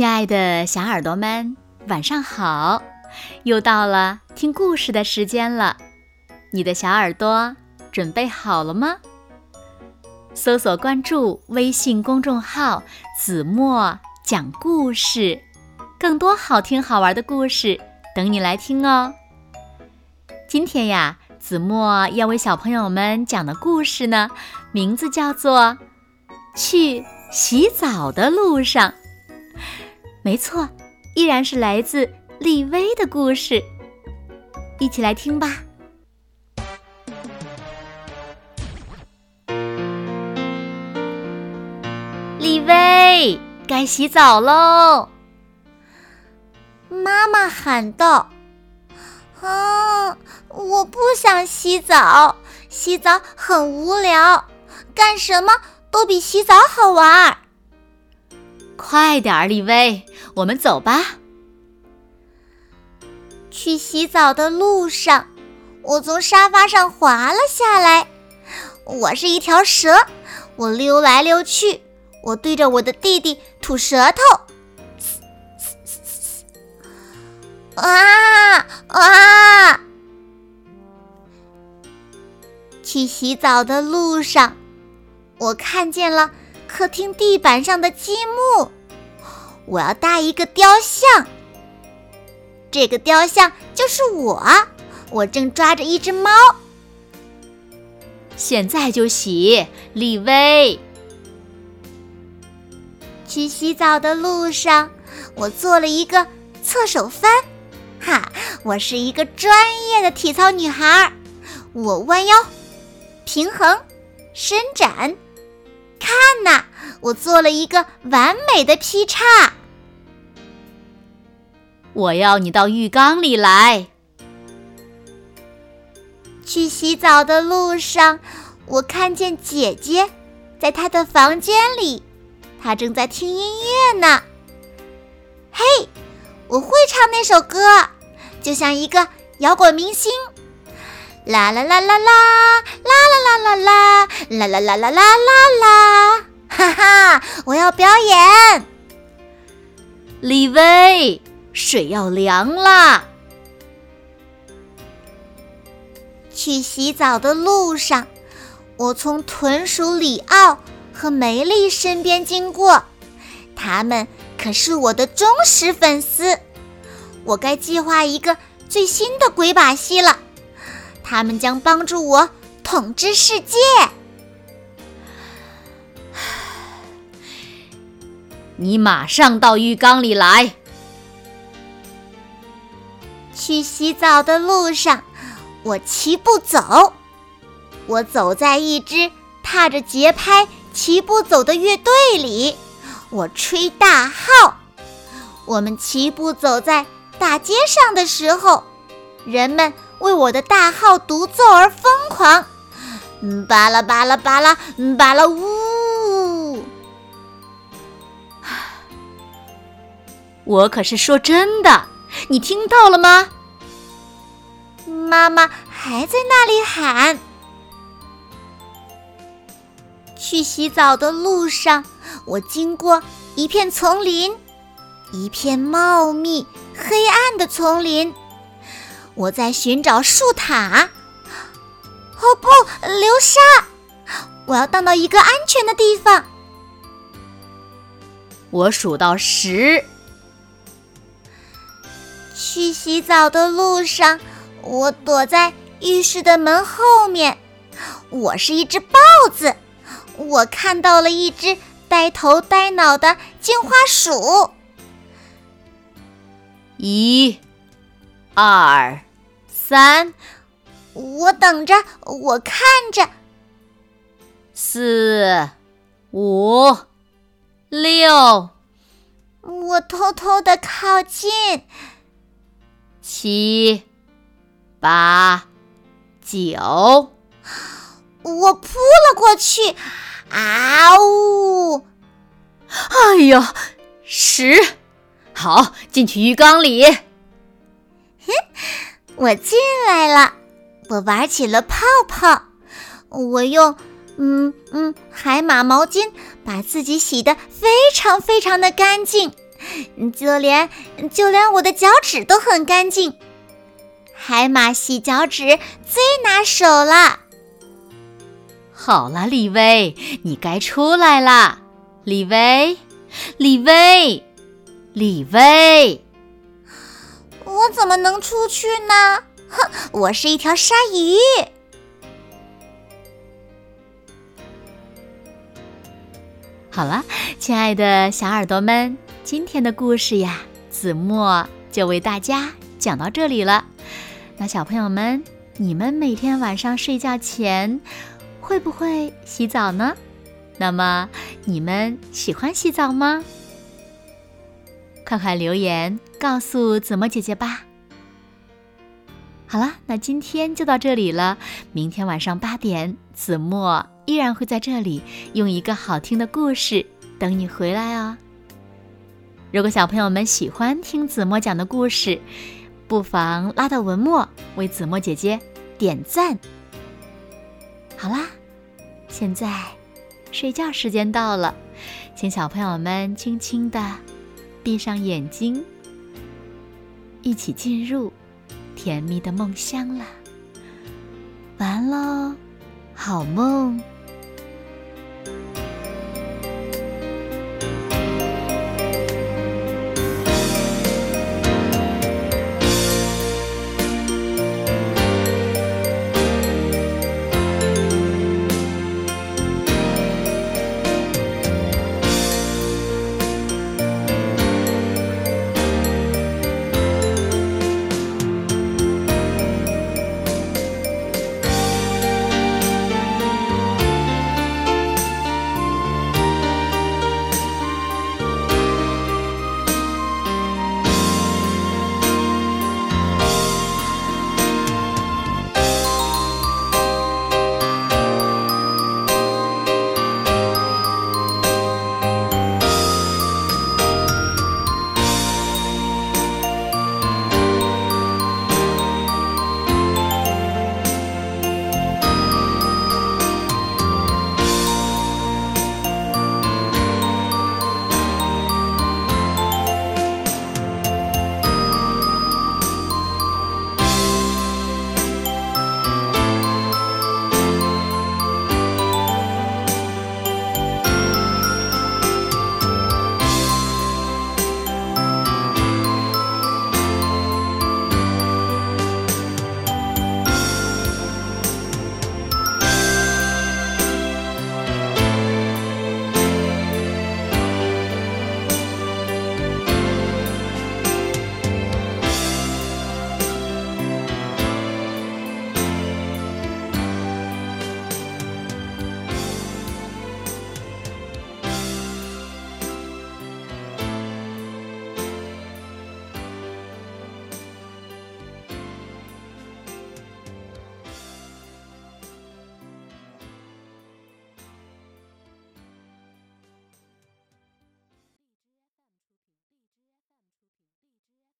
亲爱的小耳朵们，晚上好！又到了听故事的时间了，你的小耳朵准备好了吗？搜索关注微信公众号“子墨讲故事”，更多好听好玩的故事等你来听哦。今天呀，子墨要为小朋友们讲的故事呢，名字叫做《去洗澡的路上》。没错，依然是来自丽薇的故事，一起来听吧。立威，该洗澡喽！妈妈喊道：“啊，我不想洗澡，洗澡很无聊，干什么都比洗澡好玩。”快点儿，丽薇，我们走吧。去洗澡的路上，我从沙发上滑了下来。我是一条蛇，我溜来溜去，我对着我的弟弟吐舌头。啊啊！去洗澡的路上，我看见了。客厅地板上的积木，我要搭一个雕像。这个雕像就是我，我正抓着一只猫。现在就洗，李威。去洗澡的路上，我做了一个侧手翻，哈，我是一个专业的体操女孩。我弯腰，平衡，伸展。看呐，我做了一个完美的劈叉。我要你到浴缸里来。去洗澡的路上，我看见姐姐在她的房间里，她正在听音乐呢。嘿，我会唱那首歌，就像一个摇滚明星。啦啦啦啦啦，啦啦啦啦啦，啦啦啦啦啦啦啦，哈哈！我要表演。李薇，水要凉啦。去洗澡的路上，我从豚鼠里奥和梅丽身边经过，他们可是我的忠实粉丝。我该计划一个最新的鬼把戏了。他们将帮助我统治世界。你马上到浴缸里来。去洗澡的路上，我齐步走。我走在一支踏着节拍齐步走的乐队里。我吹大号。我们齐步走在大街上的时候，人们。为我的大号独奏而疯狂，巴拉巴拉巴拉，巴拉呜！我可是说真的，你听到了吗？妈妈还在那里喊。去洗澡的路上，我经过一片丛林，一片茂密黑暗的丛林。我在寻找树塔。哦不，流沙！我要荡到一个安全的地方。我数到十。去洗澡的路上，我躲在浴室的门后面。我是一只豹子。我看到了一只呆头呆脑的金花鼠。一，二。三，我等着，我看着。四，五，六，我偷偷的靠近。七，八，九，我扑了过去。啊呜！哎呀，十，好，进去浴缸里。哼。我进来了，我玩起了泡泡。我用嗯嗯海马毛巾把自己洗得非常非常的干净。就连就连我的脚趾都很干净。海马洗脚趾最拿手了。好了，李威，你该出来啦！李威，李威，李威，我怎么能出去呢？哼，我是一条鲨鱼。好了，亲爱的小耳朵们，今天的故事呀，子墨就为大家讲到这里了。那小朋友们，你们每天晚上睡觉前会不会洗澡呢？那么你们喜欢洗澡吗？快快留言告诉子墨姐姐吧。好了，那今天就到这里了。明天晚上八点，子墨依然会在这里用一个好听的故事等你回来哦。如果小朋友们喜欢听子墨讲的故事，不妨拉到文末为子墨姐姐点赞。好啦，现在睡觉时间到了，请小朋友们轻轻的闭上眼睛，一起进入。甜蜜的梦乡了，完喽，好梦。